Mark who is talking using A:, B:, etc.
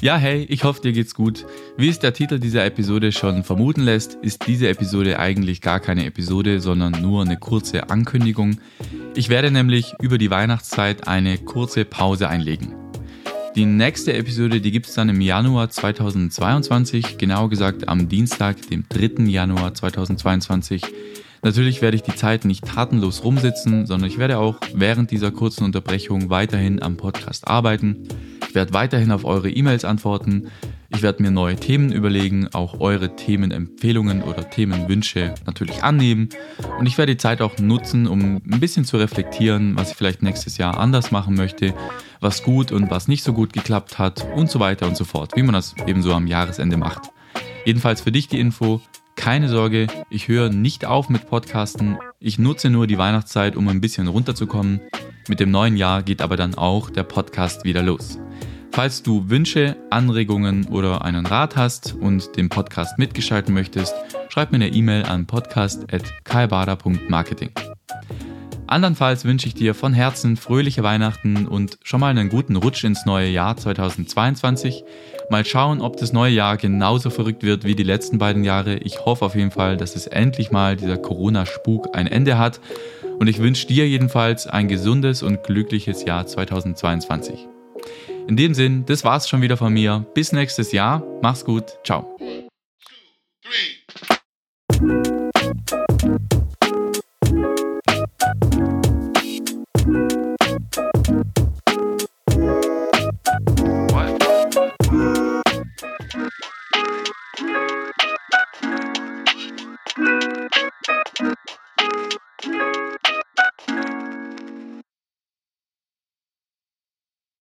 A: Ja, hey, ich hoffe, dir geht's gut. Wie es der Titel dieser Episode schon vermuten lässt, ist diese Episode eigentlich gar keine Episode, sondern nur eine kurze Ankündigung. Ich werde nämlich über die Weihnachtszeit eine kurze Pause einlegen. Die nächste Episode, die gibt es dann im Januar 2022, genau gesagt am Dienstag, dem 3. Januar 2022. Natürlich werde ich die Zeit nicht tatenlos rumsitzen, sondern ich werde auch während dieser kurzen Unterbrechung weiterhin am Podcast arbeiten. Ich werde weiterhin auf eure E-Mails antworten. Ich werde mir neue Themen überlegen, auch eure Themenempfehlungen oder Themenwünsche natürlich annehmen. Und ich werde die Zeit auch nutzen, um ein bisschen zu reflektieren, was ich vielleicht nächstes Jahr anders machen möchte, was gut und was nicht so gut geklappt hat und so weiter und so fort, wie man das eben so am Jahresende macht. Jedenfalls für dich die Info, keine Sorge, ich höre nicht auf mit Podcasten, ich nutze nur die Weihnachtszeit, um ein bisschen runterzukommen. Mit dem neuen Jahr geht aber dann auch der Podcast wieder los. Falls du Wünsche, Anregungen oder einen Rat hast und den Podcast mitgestalten möchtest, schreib mir eine E-Mail an podcast.kalbada.marketing. Andernfalls wünsche ich dir von Herzen fröhliche Weihnachten und schon mal einen guten Rutsch ins neue Jahr 2022. Mal schauen, ob das neue Jahr genauso verrückt wird wie die letzten beiden Jahre. Ich hoffe auf jeden Fall, dass es endlich mal dieser Corona-Spuk ein Ende hat. Und ich wünsche dir jedenfalls ein gesundes und glückliches Jahr 2022. In dem Sinn, das war's schon wieder von mir. Bis nächstes Jahr. Mach's gut. Ciao. One, two,